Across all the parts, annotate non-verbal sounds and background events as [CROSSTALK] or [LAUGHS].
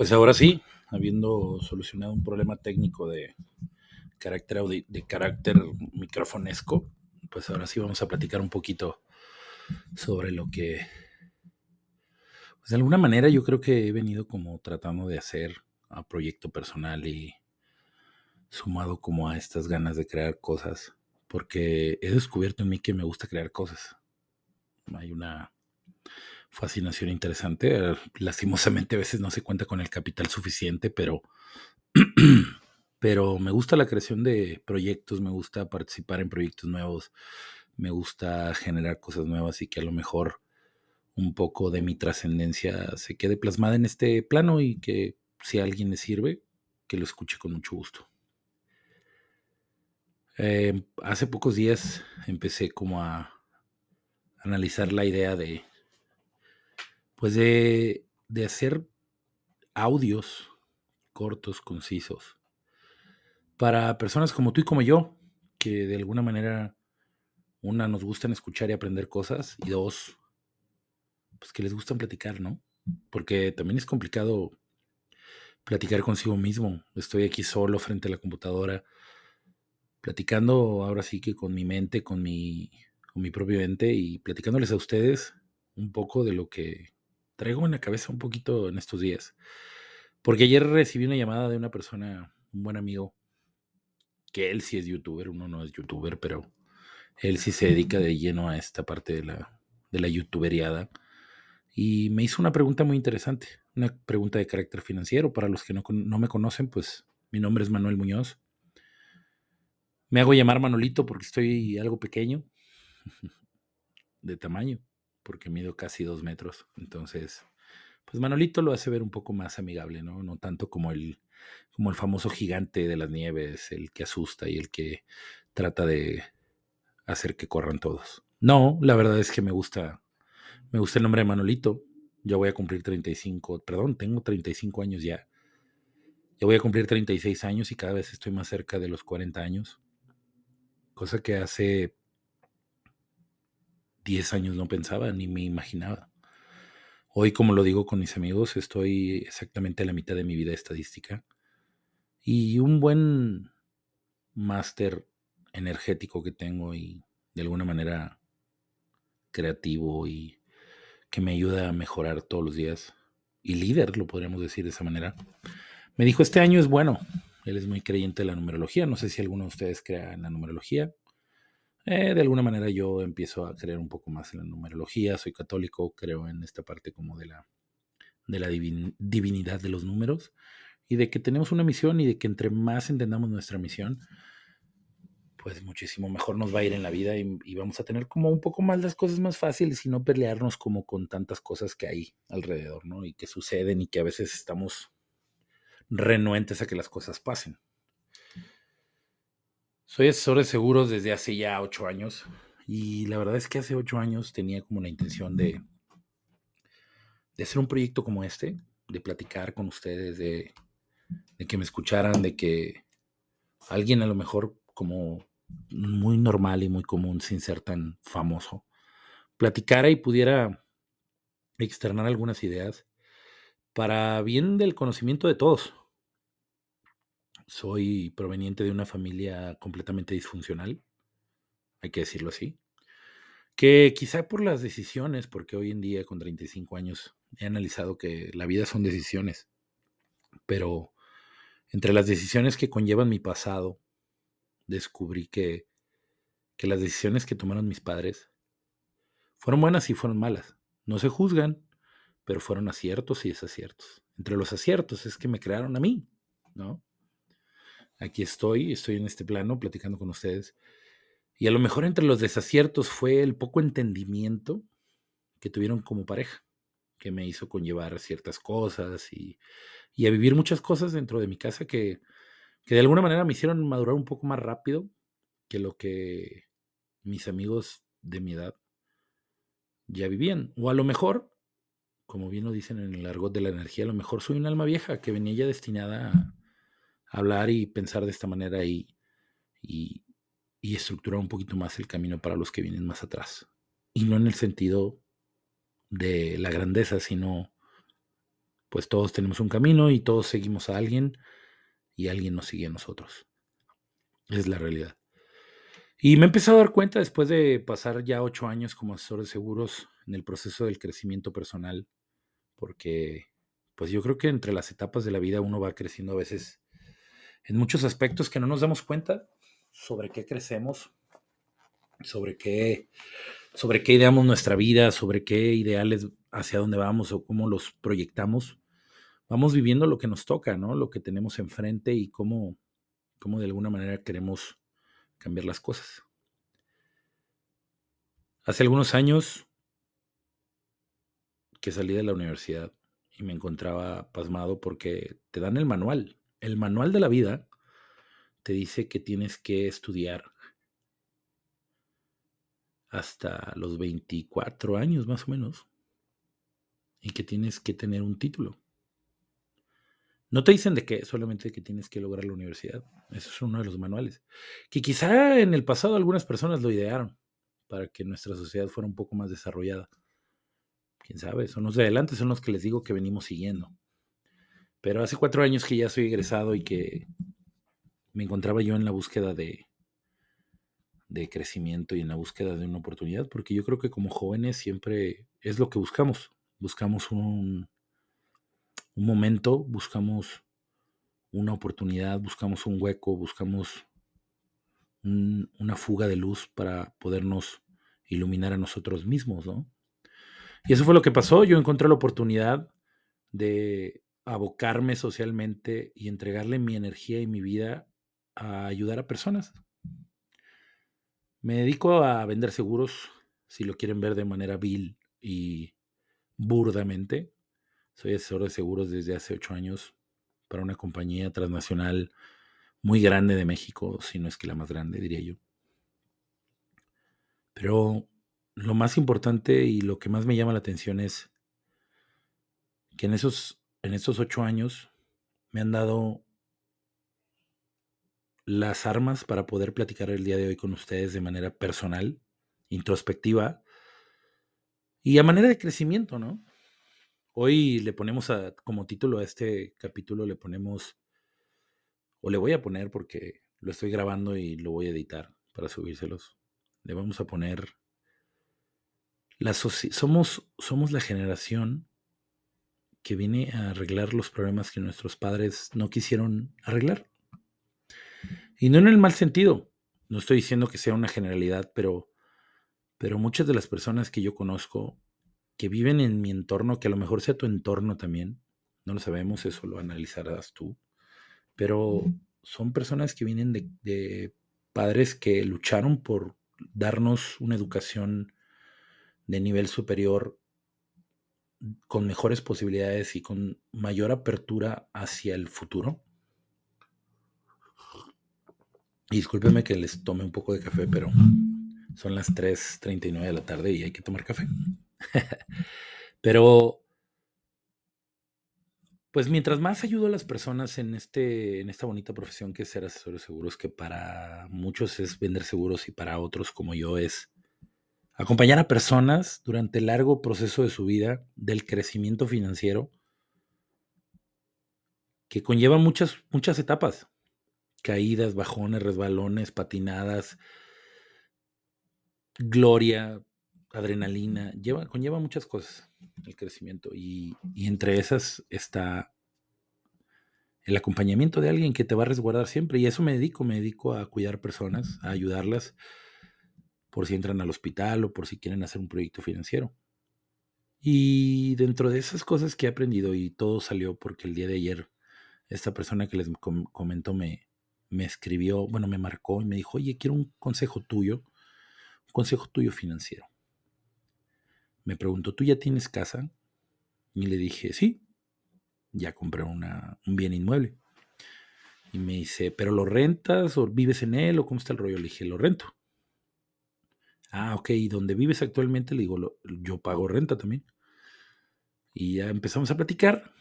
Pues ahora sí, habiendo solucionado un problema técnico de carácter, de carácter microfonesco, pues ahora sí vamos a platicar un poquito sobre lo que, pues de alguna manera yo creo que he venido como tratando de hacer a proyecto personal y sumado como a estas ganas de crear cosas, porque he descubierto en mí que me gusta crear cosas. Hay una fascinación interesante. Lastimosamente a veces no se cuenta con el capital suficiente, pero, [CLEARS THROAT] pero me gusta la creación de proyectos, me gusta participar en proyectos nuevos, me gusta generar cosas nuevas y que a lo mejor un poco de mi trascendencia se quede plasmada en este plano y que si a alguien le sirve, que lo escuche con mucho gusto. Eh, hace pocos días empecé como a analizar la idea de pues de, hacer audios cortos, concisos, para personas como tú y como yo, que de alguna manera, una, nos gustan escuchar y aprender cosas, y dos, pues que les gustan platicar, ¿no? Porque también es complicado platicar consigo mismo. Estoy aquí solo frente a la computadora, platicando ahora sí que con mi mente, con mi, con mi propio ente y platicándoles a ustedes un poco de lo que traigo en la cabeza un poquito en estos días. Porque ayer recibí una llamada de una persona, un buen amigo, que él sí es youtuber, uno no es youtuber, pero él sí se dedica de lleno a esta parte de la, de la youtuberiada. Y me hizo una pregunta muy interesante, una pregunta de carácter financiero. Para los que no, no me conocen, pues mi nombre es Manuel Muñoz. Me hago llamar Manolito porque estoy algo pequeño [LAUGHS] de tamaño porque mido casi dos metros. Entonces, pues Manolito lo hace ver un poco más amigable, ¿no? No tanto como el, como el famoso gigante de las nieves, el que asusta y el que trata de hacer que corran todos. No, la verdad es que me gusta, me gusta el nombre de Manolito. Yo voy a cumplir 35, perdón, tengo 35 años ya. Yo voy a cumplir 36 años y cada vez estoy más cerca de los 40 años. Cosa que hace 10 años no pensaba ni me imaginaba. Hoy, como lo digo con mis amigos, estoy exactamente a la mitad de mi vida estadística. Y un buen máster energético que tengo y de alguna manera creativo y que me ayuda a mejorar todos los días. Y líder, lo podríamos decir de esa manera. Me dijo, este año es bueno. Él es muy creyente de la numerología. No sé si alguno de ustedes crea en la numerología. Eh, de alguna manera yo empiezo a creer un poco más en la numerología, soy católico, creo en esta parte como de la, de la divinidad de los números y de que tenemos una misión y de que entre más entendamos nuestra misión, pues muchísimo mejor nos va a ir en la vida y, y, vamos a tener como un poco más las cosas más fáciles y no pelearnos como con tantas cosas que hay alrededor, ¿no? Y que suceden y que a veces estamos renuentes a que las cosas pasen. Soy asesor de seguros desde hace ya ocho años y la verdad es que hace ocho años tenía como la intención de, de hacer un proyecto como este, de platicar con ustedes, de, de que me escucharan, de que alguien a lo mejor como muy normal y muy común, sin ser tan famoso, platicara y pudiera externar algunas ideas para bien del conocimiento de todos, soy proveniente de una familia completamente disfuncional, hay que decirlo así, que quizá por las decisiones, porque hoy en día con 35 años he analizado que la vida son decisiones, pero entre las decisiones que conllevan mi pasado, descubrí que, que las decisiones que tomaron mis padres fueron buenas y fueron malas. No se juzgan, pero fueron aciertos y desaciertos. Entre los aciertos es que me crearon a mí, ¿no? Aquí estoy, estoy en este plano platicando con ustedes. Y a lo mejor entre los desaciertos fue el poco entendimiento que tuvieron como pareja, que me hizo conllevar ciertas cosas y, a vivir muchas cosas dentro de mi casa que, que de alguna manera me hicieron madurar un poco más rápido que lo que mis amigos de mi edad ya vivían. O a lo mejor, como bien lo dicen en el argot de la energía, a lo mejor soy un alma vieja que venía ya destinada a, hablar y pensar de esta manera y, y, estructurar un poquito más el camino para los que vienen más atrás. Y no en el sentido de la grandeza, sino pues todos tenemos un camino y todos seguimos a alguien y alguien nos sigue a nosotros. Es la realidad. Y me he empezado a dar cuenta después de pasar ya ocho años como asesor de seguros en el proceso del crecimiento personal, porque pues yo creo que entre las etapas de la vida uno va creciendo a veces en muchos aspectos que no nos damos cuenta sobre qué crecemos, sobre qué, sobre qué ideamos nuestra vida, sobre qué ideales hacia dónde vamos o cómo los proyectamos. Vamos viviendo lo que nos toca, ¿no? Lo que tenemos enfrente y cómo, cómo de alguna manera queremos cambiar las cosas. Hace algunos años que salí de la universidad y me encontraba pasmado porque te dan el manual. El manual de la vida te dice que tienes que estudiar hasta los 24 años más o menos y que tienes que tener un título. No te dicen de qué, solamente que tienes que lograr la universidad. Eso es uno de los manuales. Que quizá en el pasado algunas personas lo idearon para que nuestra sociedad fuera un poco más desarrollada. Quién sabe, son los de adelante, son los que les digo que venimos siguiendo. Pero hace cuatro años que ya soy egresado y que me encontraba yo en la búsqueda de, de crecimiento y en la búsqueda de una oportunidad, porque yo creo que como jóvenes siempre es lo que buscamos. Buscamos un, un momento, buscamos una oportunidad, buscamos un hueco, buscamos una fuga de luz para podernos iluminar a nosotros mismos, ¿no? Y eso fue lo que pasó. Yo encontré la oportunidad de abocarme socialmente y entregarle mi energía y mi vida a ayudar a personas. Me dedico a vender seguros, si lo quieren ver de manera vil y burdamente. Soy asesor de seguros desde hace ocho años para una compañía transnacional muy grande de México, si no es que la más grande, diría yo. Pero lo más importante y lo que más me llama la atención es que en esos, en esos ocho años me han dado las armas para poder platicar el día de hoy con ustedes de manera personal, introspectiva y a manera de crecimiento, ¿no? Hoy le ponemos a, como título a este capítulo, le ponemos, o le voy a poner porque lo estoy grabando y lo voy a editar para subírselos. Le vamos a poner, la somos, somos la generación que viene a arreglar los problemas que nuestros padres no quisieron arreglar. Y no en el mal sentido. No estoy diciendo que sea una generalidad, pero, pero muchas de las personas que yo conozco que viven en mi entorno, que a lo mejor sea tu entorno también, no lo sabemos, eso lo analizarás tú, pero son personas que vienen de, padres que lucharon por darnos una educación de nivel superior con mejores posibilidades y con mayor apertura hacia el futuro. Y discúlpenme que les tome un poco de café, pero son las 3.39 de la tarde y hay que tomar café. [LAUGHS] Pero, pues mientras más ayudo a las personas en, este, en esta bonita profesión que es ser asesor de seguros, que para muchos es vender seguros y para otros como yo es acompañar a personas durante el largo proceso de su vida del crecimiento financiero, que conlleva muchas, muchas etapas, caídas, bajones, resbalones, patinadas, gloria, adrenalina, lleva, conlleva muchas cosas el crecimiento. Y, entre esas está el acompañamiento de alguien que te va a resguardar siempre. Y eso me dedico, me dedico a cuidar personas, a ayudarlas por si entran al hospital o por si quieren hacer un proyecto financiero. Y dentro de esas cosas que he aprendido y todo salió porque el día de ayer esta persona que les comentó me, me escribió, bueno, me marcó y me dijo, oye, quiero un consejo tuyo, un consejo tuyo financiero me preguntó, ¿tú ya tienes casa? Y le dije, sí, ya compré una, un bien inmueble. Y me dice, ¿pero lo rentas o vives en él o cómo está el rollo? Le dije, lo rento. Ah, ok, ¿y dónde vives actualmente? Le digo, yo pago renta también. Y ya empezamos a platicar.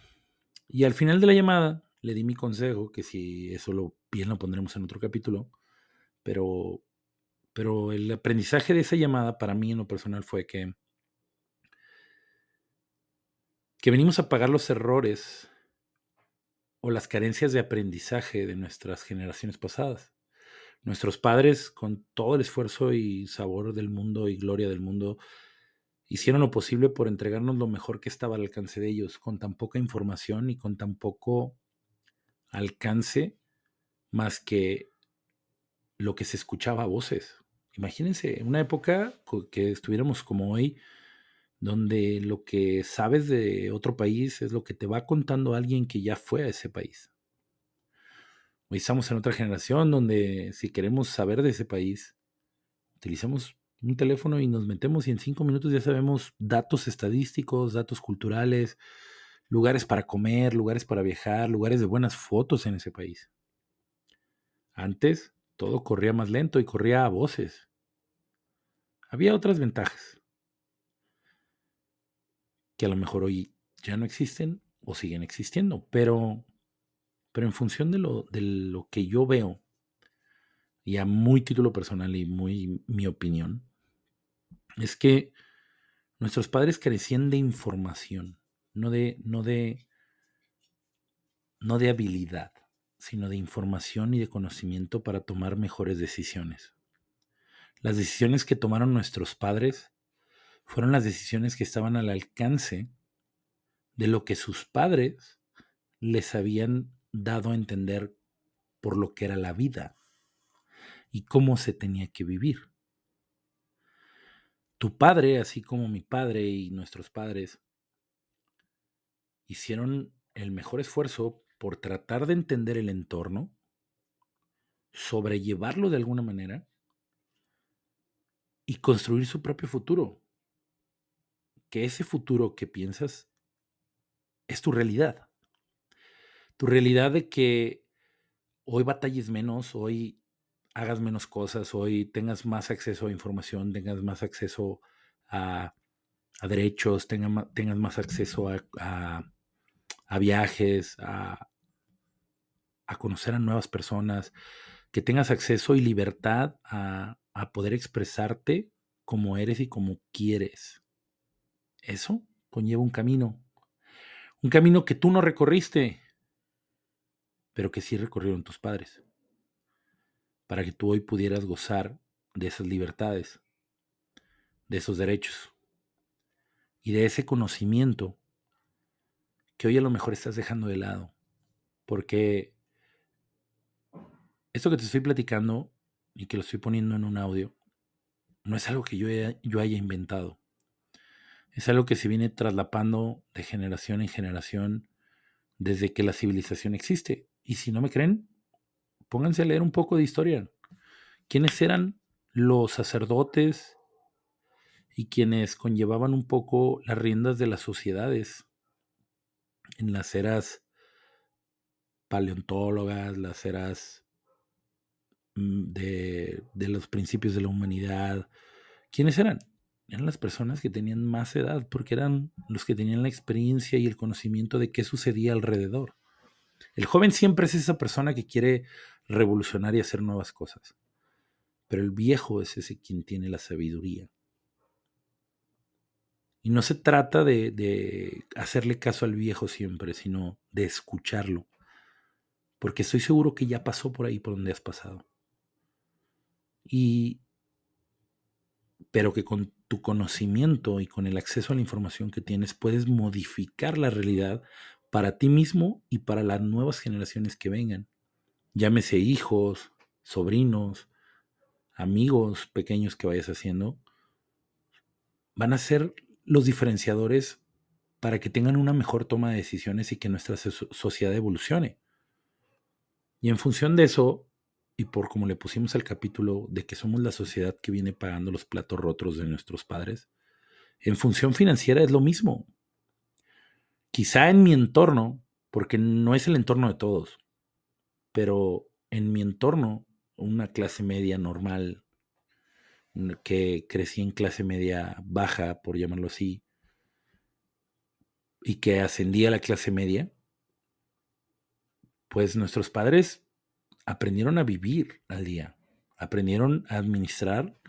Y al final de la llamada le di mi consejo, que si eso lo bien lo pondremos en otro capítulo, pero, pero el aprendizaje de esa llamada para mí en lo personal fue que que venimos a pagar los errores o las carencias de aprendizaje de nuestras generaciones pasadas. Nuestros padres, con todo el esfuerzo y sabor del mundo y gloria del mundo, hicieron lo posible por entregarnos lo mejor que estaba al alcance de ellos, con tan poca información y con tan poco alcance más que lo que se escuchaba a voces. Imagínense, una época que estuviéramos como hoy, donde lo que sabes de otro país es lo que te va contando alguien que ya fue a ese país. Hoy estamos en otra generación donde si queremos saber de ese país, utilizamos un teléfono y nos metemos y en cinco minutos ya sabemos datos estadísticos, datos culturales, lugares para comer, lugares para viajar, lugares de buenas fotos en ese país. Antes todo corría más lento y corría a voces. Había otras ventajas que a lo mejor hoy ya no existen o siguen existiendo, pero, pero en función de lo, de lo que yo veo, y a muy título personal y muy mi opinión, es que nuestros padres carecían de información, no de, no de, no de habilidad, sino de información y de conocimiento para tomar mejores decisiones. Las decisiones que tomaron nuestros padres fueron las decisiones que estaban al alcance de lo que sus padres les habían dado a entender por lo que era la vida y cómo se tenía que vivir tu padre, así como mi padre y nuestros padres, hicieron el mejor esfuerzo por tratar de entender el entorno, sobrellevarlo de alguna manera y construir su propio futuro. Que ese futuro que piensas es tu realidad. Tu realidad de que hoy batalles menos, hoy hagas menos cosas hoy, tengas más acceso a información, tengas más acceso a, derechos, tengas más acceso a, viajes, a, a, conocer a nuevas personas, que tengas acceso y libertad a, poder expresarte como eres y como quieres. Eso conlleva un camino. Un camino que tú no recorriste, pero que sí recorrieron tus padres para que tú hoy pudieras gozar de esas libertades, de esos derechos y de ese conocimiento que hoy a lo mejor estás dejando de lado. Porque esto que te estoy platicando y que lo estoy poniendo en un audio, no es algo que yo, yo haya inventado. Es algo que se viene traslapando de generación en generación desde que la civilización existe. Y si no me creen, pónganse a leer un poco de historia. ¿Quiénes eran los sacerdotes y quienes conllevaban un poco las riendas de las sociedades en las eras paleontólogas, las eras mm, de, de los principios de la humanidad? ¿Quiénes eran? Eran las personas que tenían más edad porque eran los que tenían la experiencia y el conocimiento de qué sucedía alrededor. El joven siempre es esa persona que quiere revolucionar y hacer nuevas cosas. Pero el viejo es ese quien tiene la sabiduría. Y no se trata de, hacerle caso al viejo siempre, sino de escucharlo. Porque estoy seguro que ya pasó por ahí por donde has pasado. Y pero que con tu conocimiento y con el acceso a la información que tienes puedes modificar la realidad para ti mismo y para las nuevas generaciones que vengan llámese hijos, sobrinos, amigos pequeños que vayas haciendo, van a ser los diferenciadores para que tengan una mejor toma de decisiones y que nuestra sociedad evolucione. Y en función de eso, y por como le pusimos al capítulo de que somos la sociedad que viene pagando los platos rotos de nuestros padres, en función financiera es lo mismo. Quizá en mi entorno, porque no es el entorno de todos, pero en mi entorno, una clase media normal, que crecí en clase media baja, por llamarlo así, y que ascendía a la clase media, pues nuestros padres aprendieron a vivir al día, aprendieron a administrar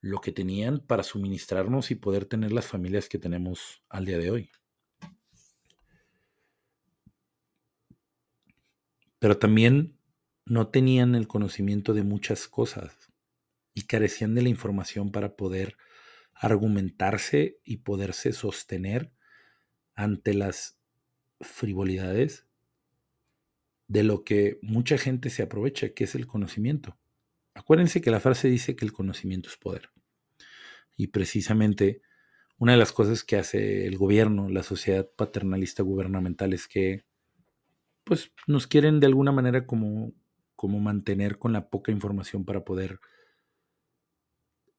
lo que tenían para suministrarnos y poder tener las familias que tenemos al día de hoy. Pero también no tenían el conocimiento de muchas cosas y carecían de la información para poder argumentarse y poderse sostener ante las frivolidades de lo que mucha gente se aprovecha, que es el conocimiento. Acuérdense que la frase dice que el conocimiento es poder. Y precisamente una de las cosas que hace el gobierno, la sociedad paternalista gubernamental, es que pues nos quieren de alguna manera como, como mantener con la poca información para poder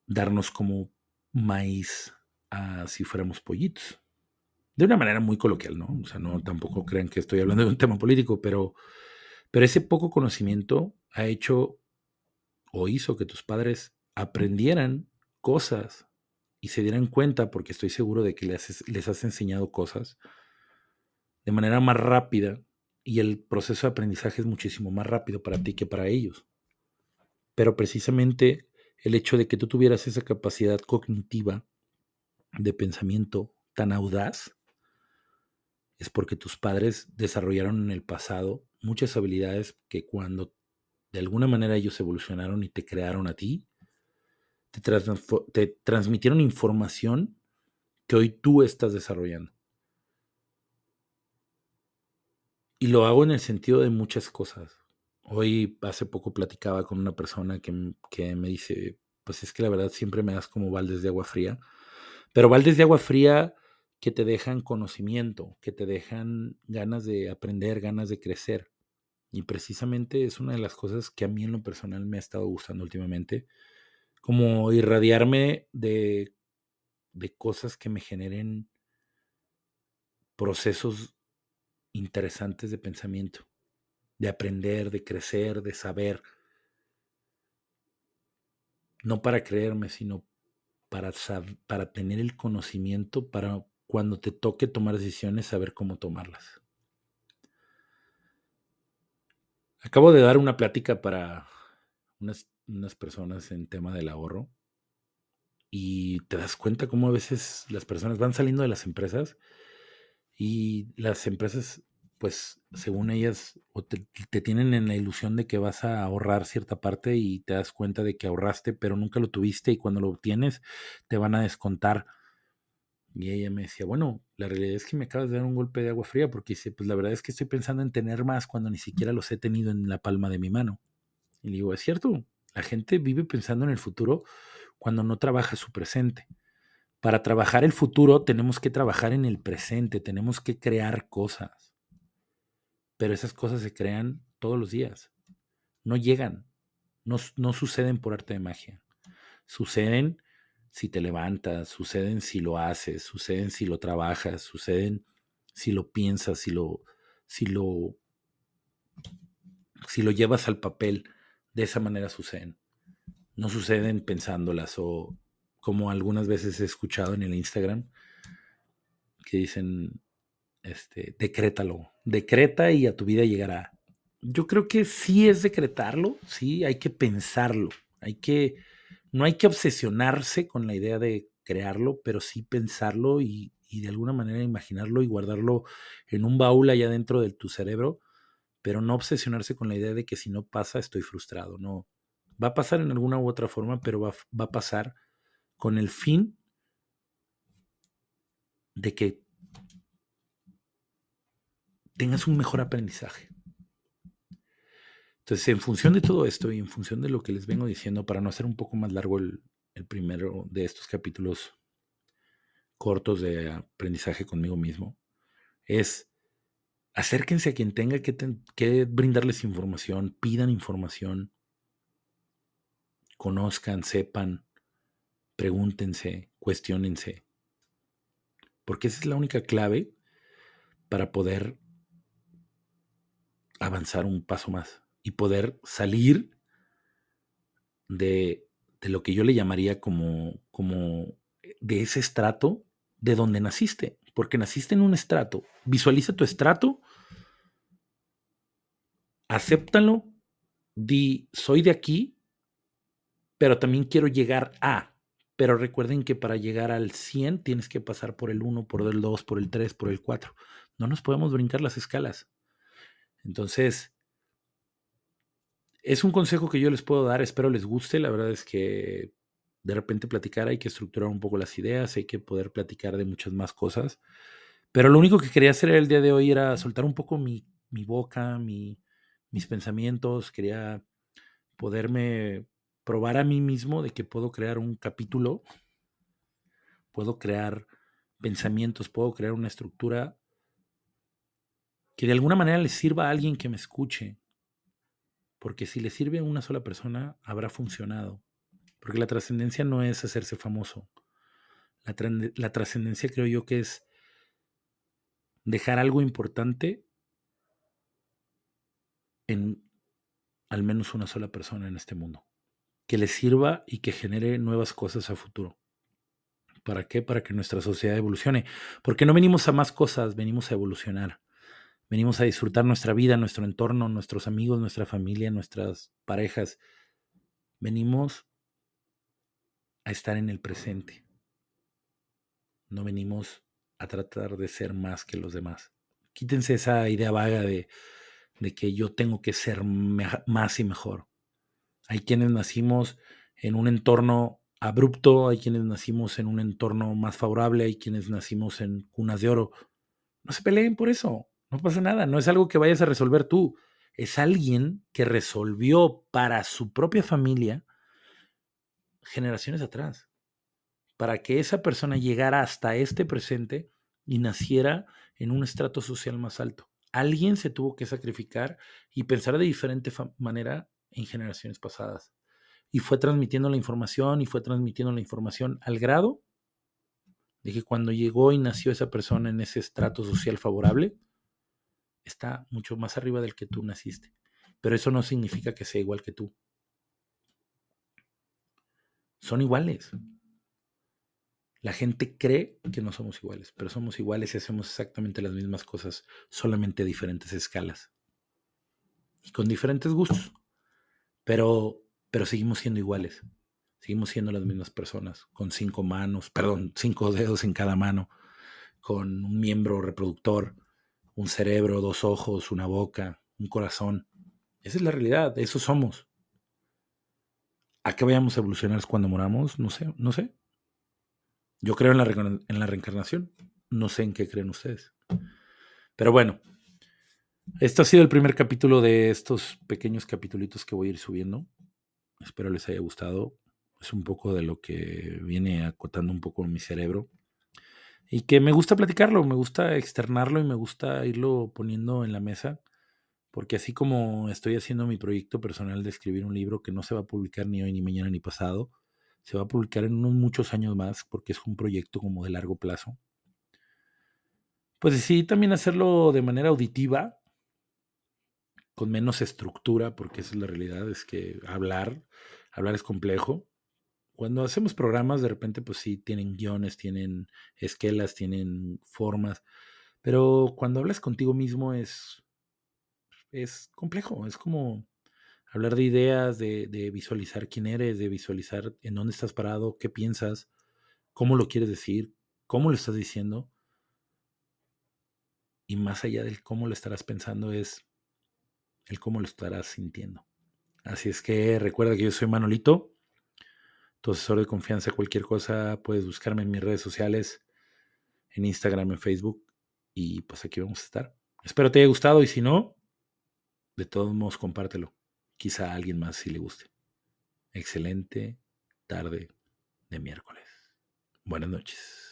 darnos como maíz a si fuéramos pollitos. De una manera muy coloquial, ¿no? O sea, no tampoco crean que estoy hablando de un tema político, pero, pero ese poco conocimiento ha hecho o hizo que tus padres aprendieran cosas y se dieran cuenta, porque estoy seguro de que les, les has enseñado cosas de manera más rápida y el proceso de aprendizaje es muchísimo más rápido para ti que para ellos. Pero precisamente el hecho de que tú tuvieras esa capacidad cognitiva de pensamiento tan audaz es porque tus padres desarrollaron en el pasado muchas habilidades que cuando de alguna manera ellos evolucionaron y te crearon a ti, te, te transmitieron información que hoy tú estás desarrollando. Y lo hago en el sentido de muchas cosas. Hoy, hace poco, platicaba con una persona que, me dice, pues es que la verdad siempre me das como baldes de agua fría, pero baldes de agua fría que te dejan conocimiento, que te dejan ganas de aprender, ganas de crecer. Y precisamente es una de las cosas que a mí en lo personal me ha estado gustando últimamente, como irradiarme de, de cosas que me generen procesos interesantes de pensamiento, de aprender, de crecer, de saber. No para creerme, sino para, para tener el conocimiento para cuando te toque tomar decisiones, saber cómo tomarlas. Acabo de dar una plática para unas, unas personas en tema del ahorro y te das cuenta cómo a veces las personas van saliendo de las empresas y las empresas, pues, según ellas, te, tienen en la ilusión de que vas a ahorrar cierta parte y te das cuenta de que ahorraste, pero nunca lo tuviste y cuando lo obtienes te van a descontar. Y ella me decía, bueno, la realidad es que me acabas de dar un golpe de agua fría porque dice, pues la verdad es que estoy pensando en tener más cuando ni siquiera los he tenido en la palma de mi mano. Y le digo, es cierto, la gente vive pensando en el futuro cuando no trabaja su presente para trabajar el futuro tenemos que trabajar en el presente, tenemos que crear cosas. Pero esas cosas se crean todos los días. No llegan, no, no suceden por arte de magia. Suceden si te levantas, suceden si lo haces, suceden si lo trabajas, suceden si lo piensas, si lo, si lo, si lo llevas al papel. De esa manera suceden. No suceden pensándolas o como algunas veces he escuchado en el Instagram, que dicen, este, decrétalo, decreta y a tu vida llegará. Yo creo que sí es decretarlo, sí, hay que pensarlo, hay que, no hay que obsesionarse con la idea de crearlo, pero sí pensarlo y, y de alguna manera imaginarlo y guardarlo en un baúl allá dentro de tu cerebro, pero no obsesionarse con la idea de que si no pasa estoy frustrado, no. Va a pasar en alguna u otra forma, pero va, va a pasar con el fin de que tengas un mejor aprendizaje. Entonces, en función de todo esto y en función de lo que les vengo diciendo, para no hacer un poco más largo el, primero de estos capítulos cortos de aprendizaje conmigo mismo, es acérquense a quien tenga que, brindarles información, pidan información, conozcan, sepan, pregúntense, cuestionense. Porque esa es la única clave para poder avanzar un paso más y poder salir de, lo que yo le llamaría como, como de ese estrato de donde naciste. Porque naciste en un estrato. Visualiza tu estrato, acéptalo, di, soy de aquí, pero también quiero llegar a. Pero recuerden que para llegar al 100 tienes que pasar por el 1, por el 2, por el 3, por el 4. No nos podemos brincar las escalas. Entonces, es un consejo que yo les puedo dar, espero les guste. La verdad es que de repente platicar hay que estructurar un poco las ideas, hay que poder platicar de muchas más cosas. Pero lo único que quería hacer el día de hoy era soltar un poco mi, boca, mis pensamientos, quería poderme probar a mí mismo de que puedo crear un capítulo, puedo crear pensamientos, puedo crear una estructura que de alguna manera le sirva a alguien que me escuche, porque si le sirve a una sola persona, habrá funcionado. Porque la trascendencia no es hacerse famoso. La, trascendencia creo yo que es dejar algo importante en al menos una sola persona en este mundo. Que le sirva y que genere nuevas cosas a futuro. ¿Para qué? Para que nuestra sociedad evolucione. Porque no venimos a más cosas, venimos a evolucionar. Venimos a disfrutar nuestra vida, nuestro entorno, nuestros amigos, nuestra familia, nuestras parejas. Venimos a estar en el presente. No venimos a tratar de ser más que los demás. Quítense esa idea vaga de, de que yo tengo que ser más y mejor. Hay quienes nacimos en un entorno abrupto, hay quienes nacimos en un entorno más favorable, hay quienes nacimos en cunas de oro. No se peleen por eso. No pasa nada, no es algo que vayas a resolver tú. Es alguien que resolvió para su propia familia generaciones atrás. Para que esa persona llegara hasta este presente y naciera en un estrato social más alto. Alguien se tuvo que sacrificar y pensar de diferente manera en generaciones pasadas. Y fue transmitiendo la información y fue transmitiendo la información al grado de que cuando llegó y nació esa persona en ese estrato social favorable, está mucho más arriba del que tú naciste. Pero eso no significa que sea igual que tú. Son iguales. La gente cree que no somos iguales, pero somos iguales y hacemos exactamente las mismas cosas, solamente a diferentes escalas. Y con diferentes gustos. Pero, pero seguimos siendo iguales. Seguimos siendo las mismas personas, con cinco manos, perdón, cinco dedos en cada mano, con un miembro reproductor, un cerebro, dos ojos, una boca, un corazón. Esa es la realidad, eso somos. ¿A qué vayamos a evolucionar cuando moramos? No sé, no sé. Yo creo en la, en la reencarnación. No sé en qué creen ustedes. Pero bueno, este ha sido el primer capítulo de estos pequeños capítulos que voy a ir subiendo. Espero les haya gustado. Es un poco de lo que viene acotando un poco mi cerebro y que me gusta platicarlo, me gusta externarlo y me gusta irlo poniendo en la mesa, porque así como estoy haciendo mi proyecto personal de escribir un libro que no se va a publicar ni hoy, ni mañana, ni pasado, se va a publicar en unos muchos años más, porque es un proyecto como de largo plazo. Pues decidí también hacerlo de manera auditiva, con menos estructura, porque esa es la realidad, es que hablar, hablar es complejo, cuando hacemos programas, de repente, pues sí, tienen guiones, tienen esquelas, tienen formas, pero cuando hablas contigo mismo es, es complejo, es como hablar de ideas, de, de visualizar quién eres, de visualizar en dónde estás parado, qué piensas, cómo lo quieres decir, cómo lo estás diciendo. Y más allá del cómo lo estarás pensando es el cómo lo estarás sintiendo. Así es que recuerda que yo soy Manolito tu asesor de confianza, cualquier cosa, puedes buscarme en mis redes sociales, en Instagram, en Facebook, y pues aquí vamos a estar. Espero te haya gustado y si no, de todos modos compártelo. Quizá a alguien más si le guste. Excelente tarde de miércoles. Buenas noches.